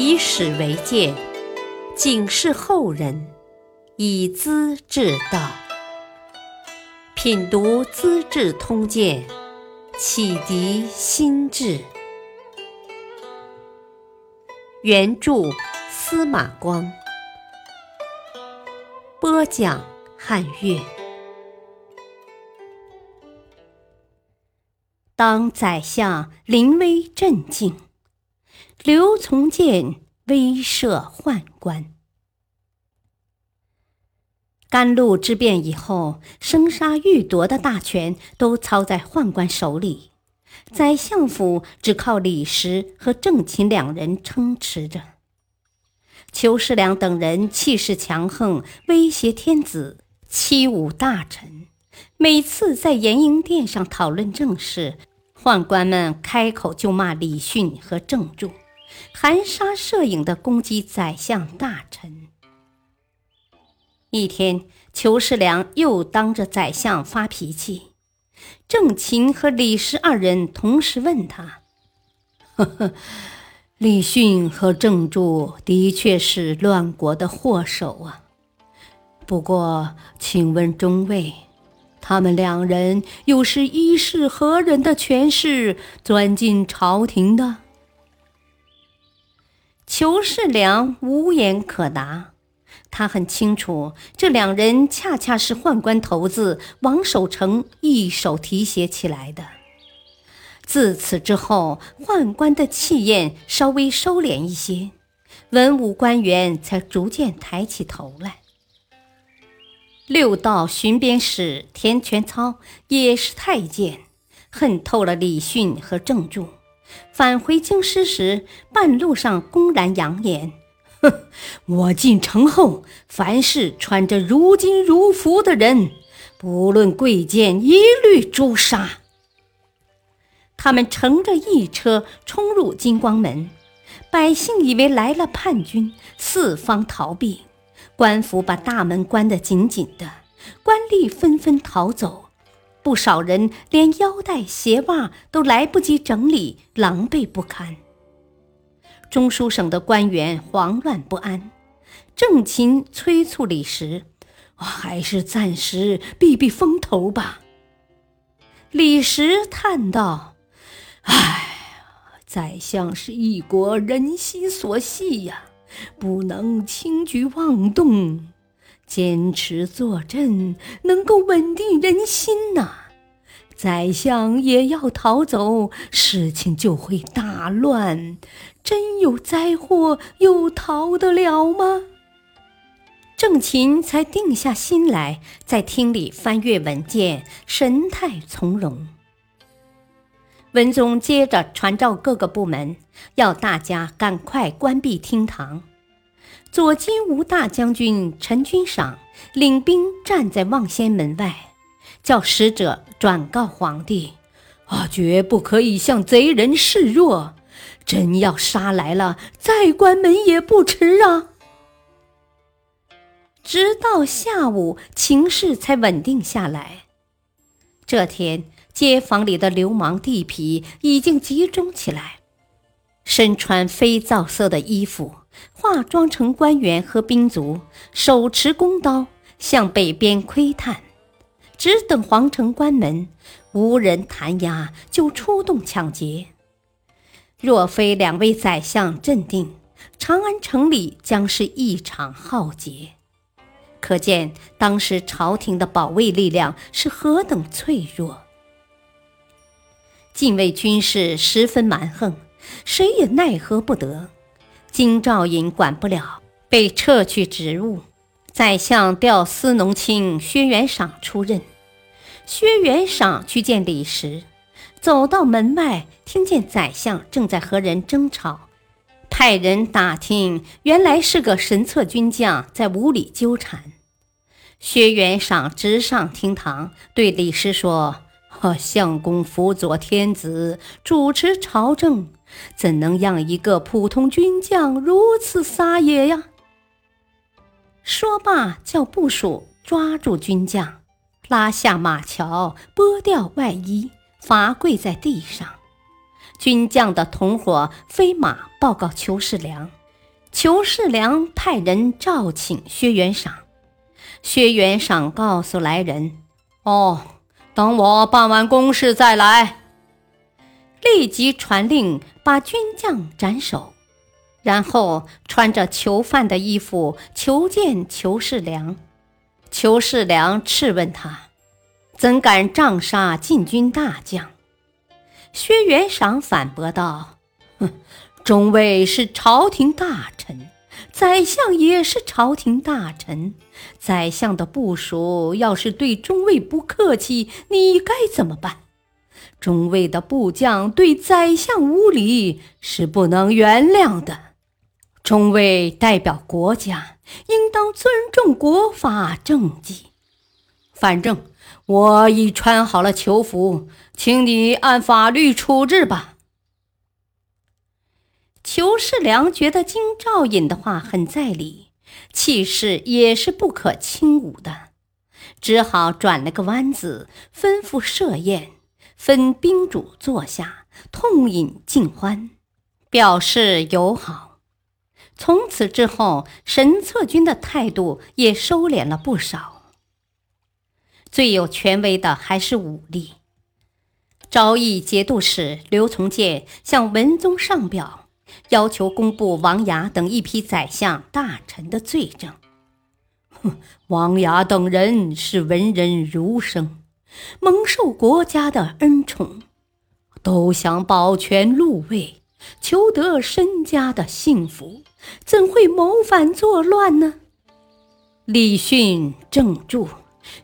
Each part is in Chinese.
以史为鉴，警示后人，以资治道。品读《资治通鉴》，启迪心智。原著司马光，播讲汉乐。当宰相临危镇静，刘从谏威慑宦官。甘露之变以后，生杀予夺的大权都操在宦官手里，宰相府只靠李石和郑秦两人撑持着。裘世良等人气势强横，威胁天子，欺侮大臣。每次在延英殿上讨论政事，宦官们开口就骂李训和郑注，含沙射影地攻击宰相大臣。一天，裘世良又当着宰相发脾气，郑勤和李氏二人同时问他：“呵呵，李训和郑注的确是乱国的祸首啊。不过，请问中尉。”他们两人又是一世何人的权势钻进朝廷的？裘世良无言可答。他很清楚，这两人恰恰是宦官头子王守成一手提携起来的。自此之后，宦官的气焰稍微收敛一些，文武官员才逐渐抬起头来。六道巡边使田全操也是太监，恨透了李训和郑注。返回京师时，半路上公然扬言：“哼，我进城后，凡是穿着如金如服的人，不论贵贱，一律诛杀。”他们乘着一车冲入金光门，百姓以为来了叛军，四方逃避。官府把大门关得紧紧的，官吏纷纷逃走，不少人连腰带鞋袜都来不及整理，狼狈不堪。中书省的官员慌乱不安，郑勤催促李实：“还是暂时避避风头吧。”李时叹道：“唉，宰相是一国人心所系呀。”不能轻举妄动，坚持坐镇，能够稳定人心呐。宰相也要逃走，事情就会大乱。真有灾祸，又逃得了吗？郑勤才定下心来，在厅里翻阅文件，神态从容。文宗接着传召各个部门，要大家赶快关闭厅堂。左金吾大将军陈君赏领兵站在望仙门外，叫使者转告皇帝：“啊，绝不可以向贼人示弱，真要杀来了，再关门也不迟啊！”直到下午，情势才稳定下来。这天，街坊里的流氓地痞已经集中起来，身穿非皂色的衣服。化妆成官员和兵卒，手持弓刀向北边窥探，只等皇城关门，无人弹压，就出动抢劫。若非两位宰相镇定，长安城里将是一场浩劫。可见当时朝廷的保卫力量是何等脆弱。禁卫军士十分蛮横，谁也奈何不得。京兆尹管不了，被撤去职务。宰相调司农卿薛元赏出任。薛元赏去见李时，走到门外，听见宰相正在和人争吵，派人打听，原来是个神策军将在屋里纠缠。薛元赏直上厅堂，对李实说：“ 相公辅佐天子，主持朝政。”怎能让一个普通军将如此撒野呀？说罢，叫部属抓住军将，拉下马桥，剥掉外衣，罚跪在地上。军将的同伙飞马报告裘世良，裘世良派人召请薛元赏，薛元赏告诉来人：“哦，等我办完公事再来。”立即传令把军将斩首，然后穿着囚犯的衣服求见裘世良。裘世良斥问他：“怎敢杖杀禁军大将？”薛元赏反驳道：“哼，中尉是朝廷大臣，宰相也是朝廷大臣。宰相的部属要是对中尉不客气，你该怎么办？中尉的部将对宰相无礼，是不能原谅的。中尉代表国家，应当尊重国法政纪。反正。”我已穿好了囚服，请你按法律处置吧。裘世良觉得金兆尹的话很在理，气势也是不可轻侮的，只好转了个弯子，吩咐设宴，分宾主坐下，痛饮尽欢，表示友好。从此之后，神策军的态度也收敛了不少。最有权威的还是武力。昭义节度使刘从谏向文宗上表，要求公布王牙等一批宰相大臣的罪证。哼，王牙等人是文人儒生，蒙受国家的恩宠，都想保全禄位，求得身家的幸福，怎会谋反作乱呢？李训正著。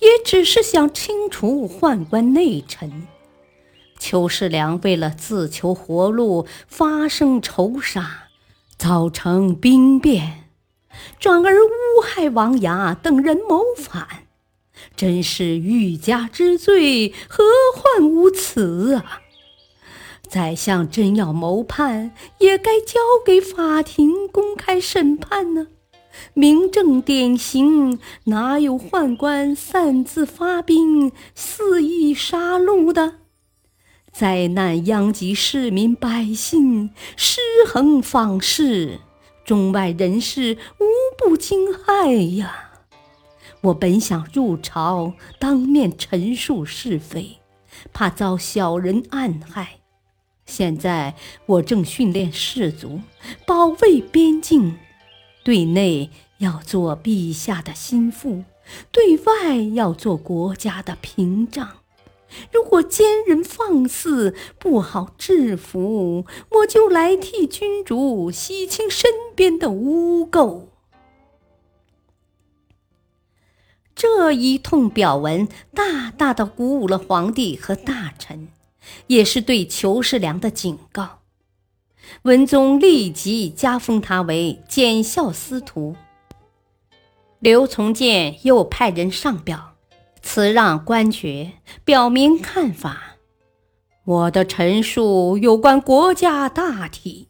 也只是想清除宦官内臣，邱世良为了自求活路，发生仇杀，造成兵变，转而诬害王牙等人谋反，真是欲加之罪，何患无辞啊！宰相真要谋叛，也该交给法庭公开审判呢。明正典刑，哪有宦官擅自发兵、肆意杀戮的？灾难殃及市民百姓，失衡方式，中外人士无不惊骇呀！我本想入朝当面陈述是非，怕遭小人暗害。现在我正训练士卒，保卫边境。对内要做陛下的心腹，对外要做国家的屏障。如果奸人放肆，不好制服，我就来替君主洗清身边的污垢。这一通表文，大大的鼓舞了皇帝和大臣，也是对裘世良的警告。文宗立即加封他为检校司徒。刘从谏又派人上表，辞让官爵，表明看法。我的陈述有关国家大体，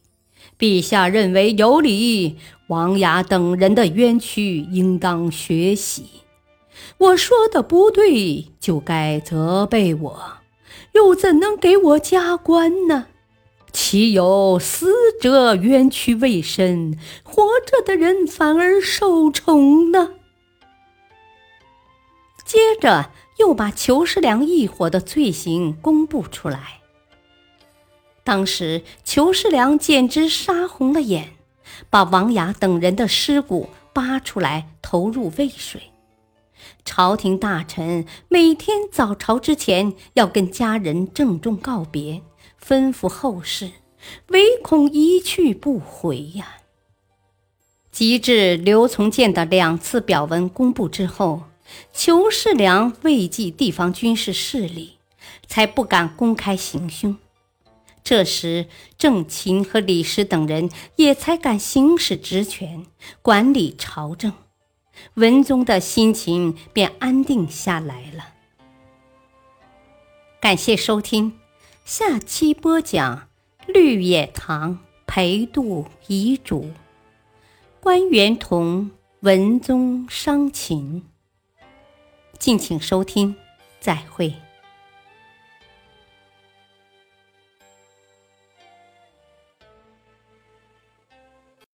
陛下认为有理，王雅等人的冤屈应当学习。我说的不对，就该责备我，又怎能给我加官呢？岂有死者冤屈未深，活着的人反而受宠呢？接着又把裘世良一伙的罪行公布出来。当时裘世良简直杀红了眼，把王雅等人的尸骨扒出来投入渭水。朝廷大臣每天早朝之前要跟家人郑重告别。吩咐后事，唯恐一去不回呀。及至刘从谏的两次表文公布之后，裘世良畏惧地方军事势力，才不敢公开行凶。这时，郑钦和李石等人也才敢行使职权，管理朝政，文宗的心情便安定下来了。感谢收听。下期播讲《绿野堂裴度遗嘱》，关元同文宗伤情。敬请收听，再会。